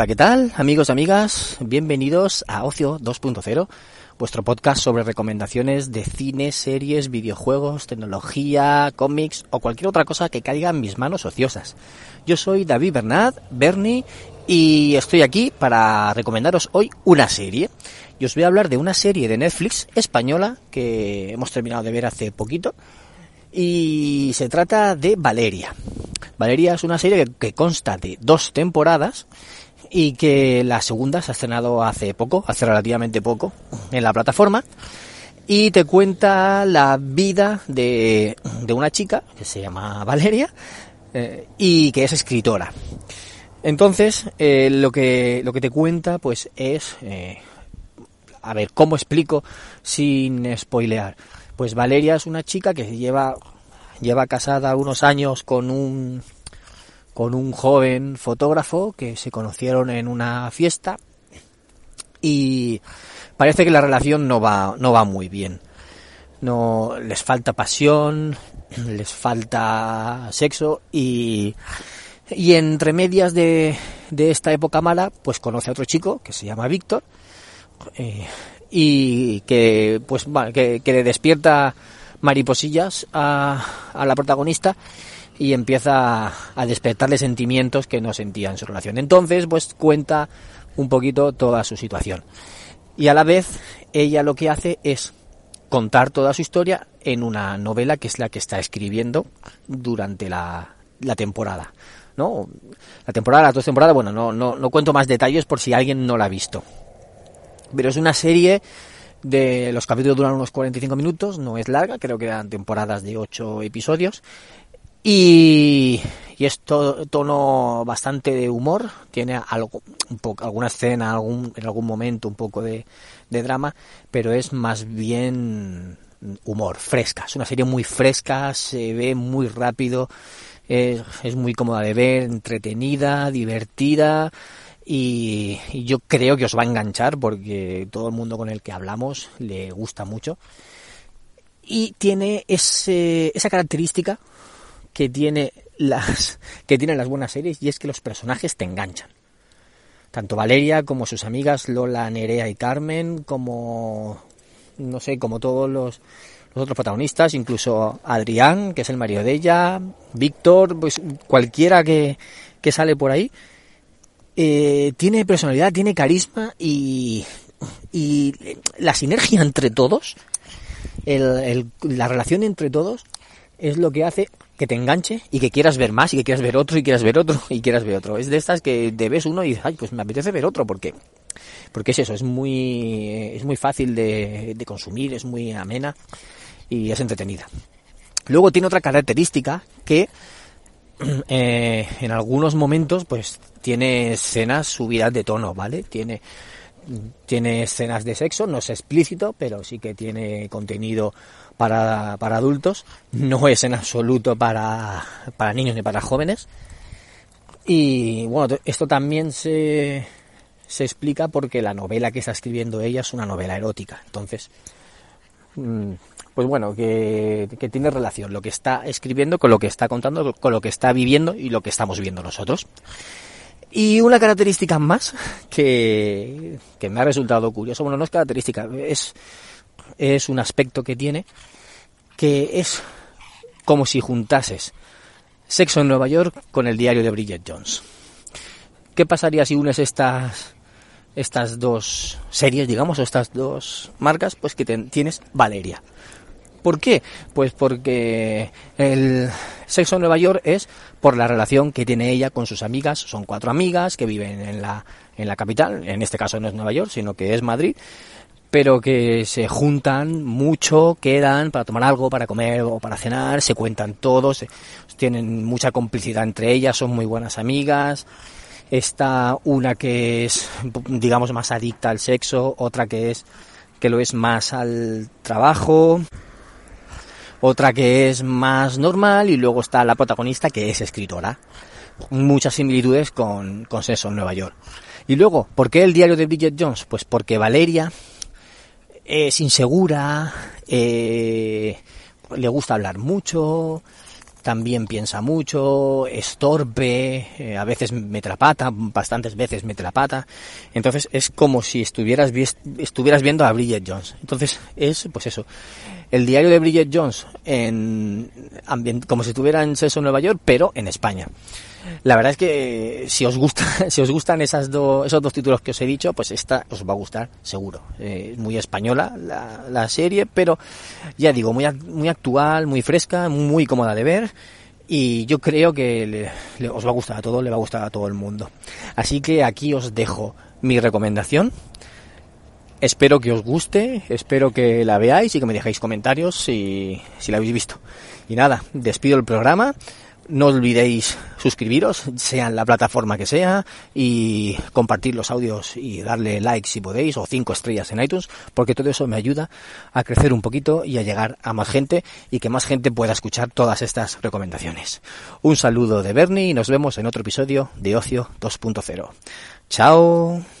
Hola, ¿qué tal, amigos y amigas? Bienvenidos a Ocio 2.0, vuestro podcast sobre recomendaciones de cine, series, videojuegos, tecnología, cómics o cualquier otra cosa que caiga en mis manos ociosas. Yo soy David Bernat, Bernie, y estoy aquí para recomendaros hoy una serie. Y os voy a hablar de una serie de Netflix española que hemos terminado de ver hace poquito. Y se trata de Valeria. Valeria es una serie que, consta de dos temporadas y que la segunda se ha estrenado hace poco, hace relativamente poco, en la plataforma. Y te cuenta la vida de, de una chica que se llama Valeria eh, y que es escritora. Entonces, eh, lo, que, lo que te cuenta pues es... Eh, a ver, ¿cómo explico sin spoilear? Pues Valeria es una chica que lleva, lleva casada unos años con un con un joven fotógrafo que se conocieron en una fiesta y parece que la relación no va, no va muy bien. No, les falta pasión, les falta sexo y, y entre medias de, de esta época mala, pues conoce a otro chico que se llama Víctor eh, y que, pues, que, que le despierta mariposillas a, a la protagonista y empieza a despertarle sentimientos que no sentía en su relación. Entonces, pues cuenta un poquito toda su situación. Y a la vez, ella lo que hace es contar toda su historia en una novela que es la que está escribiendo durante la, la temporada. ¿no? La temporada, las dos temporadas, bueno, no, no, no cuento más detalles por si alguien no la ha visto. Pero es una serie de los capítulos duran unos 45 minutos, no es larga, creo que eran temporadas de 8 episodios y, es tono bastante de humor, tiene algo, un poco, alguna escena, algún, en algún momento un poco de, de drama, pero es más bien humor, fresca. Es una serie muy fresca, se ve muy rápido, es, es muy cómoda de ver, entretenida, divertida. Y, y, yo creo que os va a enganchar porque todo el mundo con el que hablamos le gusta mucho. Y tiene ese, esa característica que tiene las que tienen las buenas series y es que los personajes te enganchan. Tanto Valeria como sus amigas Lola, Nerea y Carmen, como no sé, como todos los, otros protagonistas, incluso Adrián, que es el marido de ella, Víctor, pues cualquiera que, que sale por ahí, eh, tiene personalidad, tiene carisma y, y la sinergia entre todos, el, la relación entre todos, es lo que hace que te enganche y que quieras ver más y que quieras ver otro y quieras ver otro y quieras ver otro. Es de estas que te ves uno y dices, ay, pues me apetece ver otro porque porque es eso, es muy es muy fácil de, de consumir, es muy amena y es entretenida. Luego tiene otra característica que eh, en algunos momentos pues tiene escenas subidas de tono, ¿vale? Tiene tiene escenas de sexo, no es explícito, pero sí que tiene contenido para, para adultos, no es en absoluto para, para niños ni para jóvenes. Y bueno, esto también se, se explica porque la novela que está escribiendo ella es una novela erótica. Entonces, mm, pues bueno, que, que, tiene relación lo que está escribiendo con lo que está contando, con lo que está viviendo y lo que estamos viendo nosotros. Y una característica más que, que me ha resultado curioso, bueno, no es característica, es es un aspecto que tiene que es como si juntases Sexo en Nueva York con el diario de Bridget Jones. ¿Qué pasaría si unes estas estas dos series, digamos, o estas dos marcas? Pues que tienes Valeria. ¿Por qué? Pues porque el Sexo en Nueva York es por la relación que tiene ella con sus amigas. Son cuatro amigas que viven en la, en la capital. En este caso no es Nueva York, sino que es Madrid pero que se juntan mucho, quedan para tomar algo, para comer o para cenar, se cuentan todos, tienen mucha complicidad entre ellas, son muy buenas amigas. Está una que es, digamos, más adicta al sexo, otra que es, que lo es más al trabajo, otra que es más normal y luego está la protagonista que es escritora. Muchas similitudes con, con en Nueva York. Y luego, ¿por qué el diario de Bridget Jones? Pues porque Valeria es insegura, eh, le gusta hablar mucho, también piensa mucho, es torpe, eh, a veces me trapata, bastantes veces me trapata. Entonces es como si estuvieras, estuvieras viendo a Bridget Jones. Entonces es, pues eso, el diario de Bridget Jones en como si estuviera en Seso, Nueva York, pero en España. La verdad es que si os gusta, si os gustan esas dos, esos dos títulos que os he dicho, pues esta os va a gustar seguro. Eh, es muy española la, la, serie, pero ya digo, muy, muy actual, muy fresca, muy cómoda de ver. Y yo creo que le, os va a gustar a todos, le va a gustar a todo el mundo. Así que aquí os dejo mi recomendación. Espero que os guste, espero que la veáis y que me dejéis comentarios si, si la habéis visto. Y nada, despido el programa. No olvidéis suscribiros, sea en la plataforma que sea, y compartir los audios y darle like si podéis, o cinco estrellas en iTunes, porque todo eso me ayuda a crecer un poquito y a llegar a más gente y que más gente pueda escuchar todas estas recomendaciones. Un saludo de Bernie y nos vemos en otro episodio de Ocio 2.0. Chao.